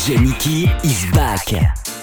DJ Nicky is back.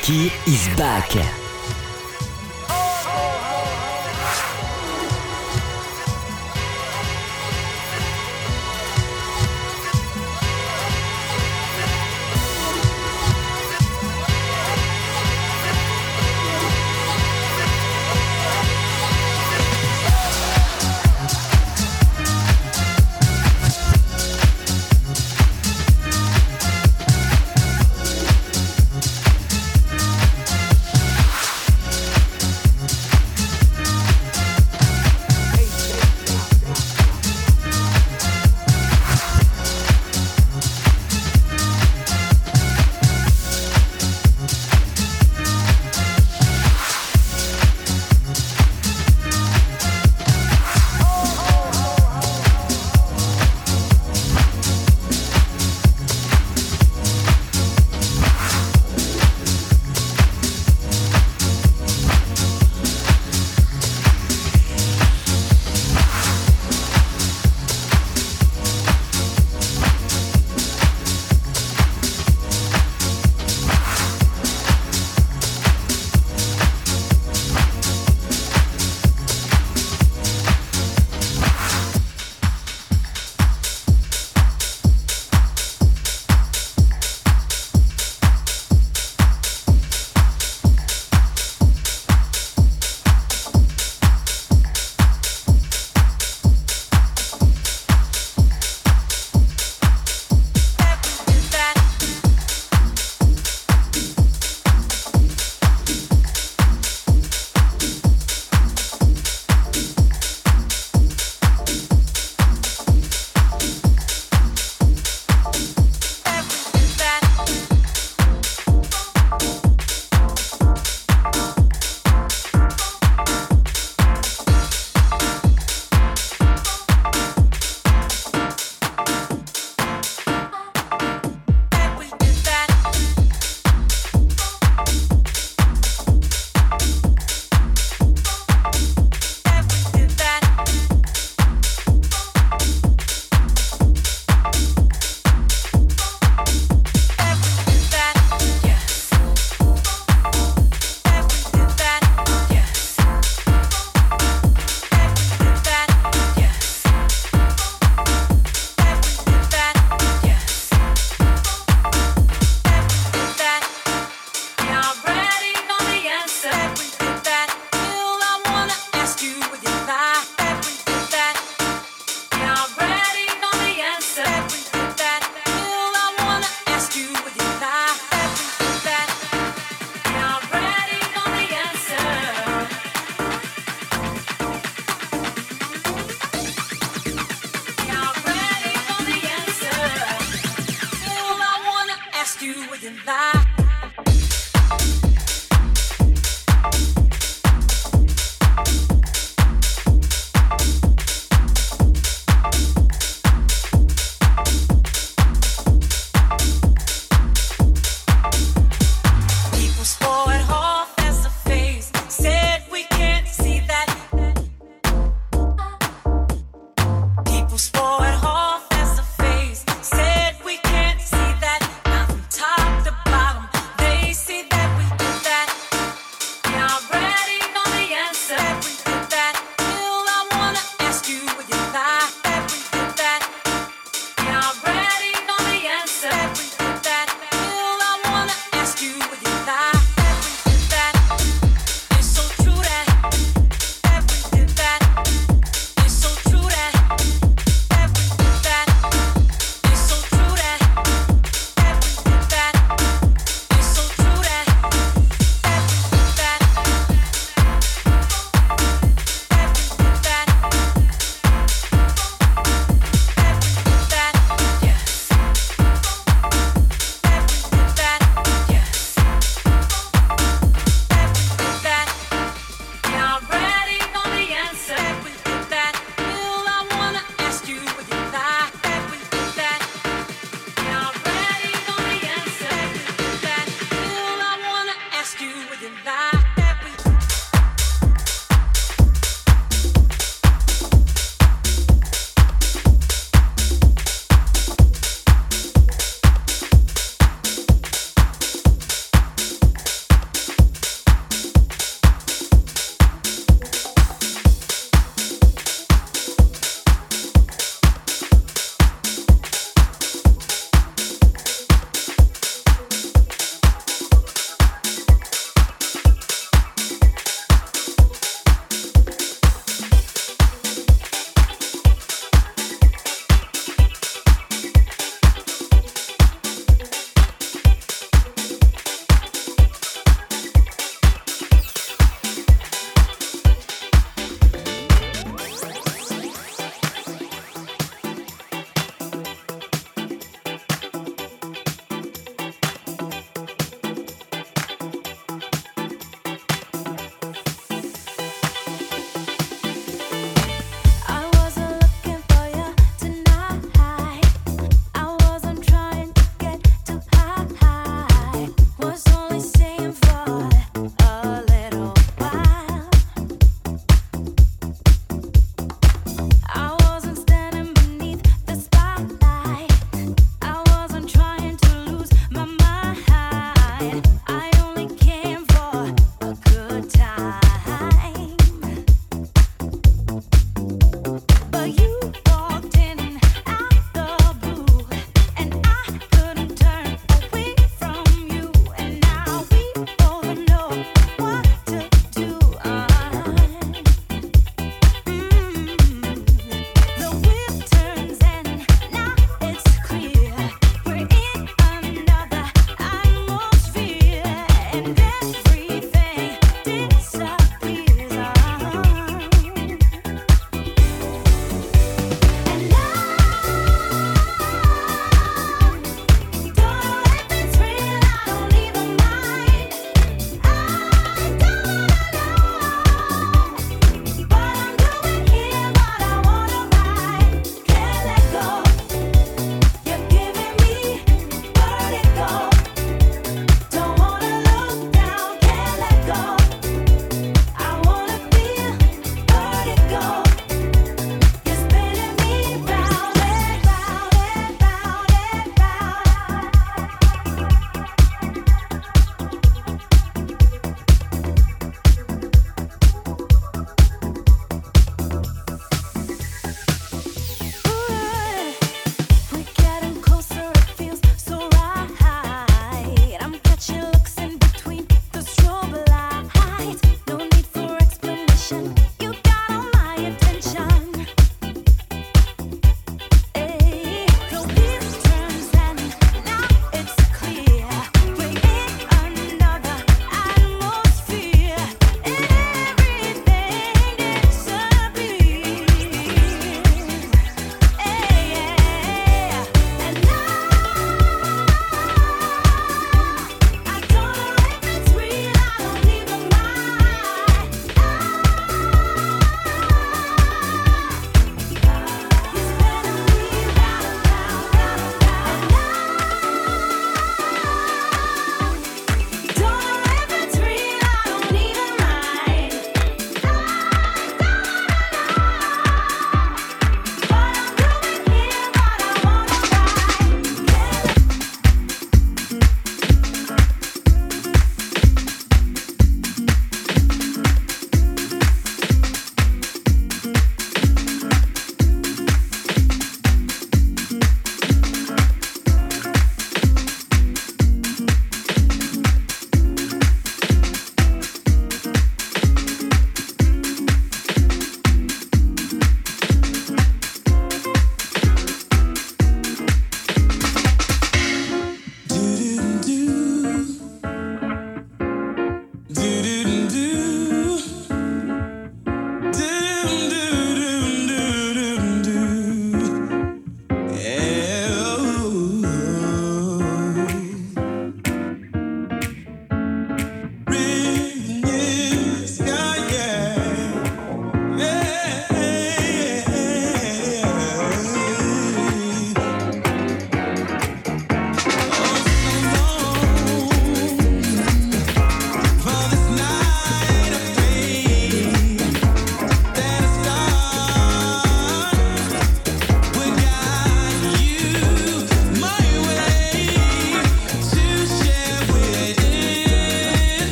Funky is back.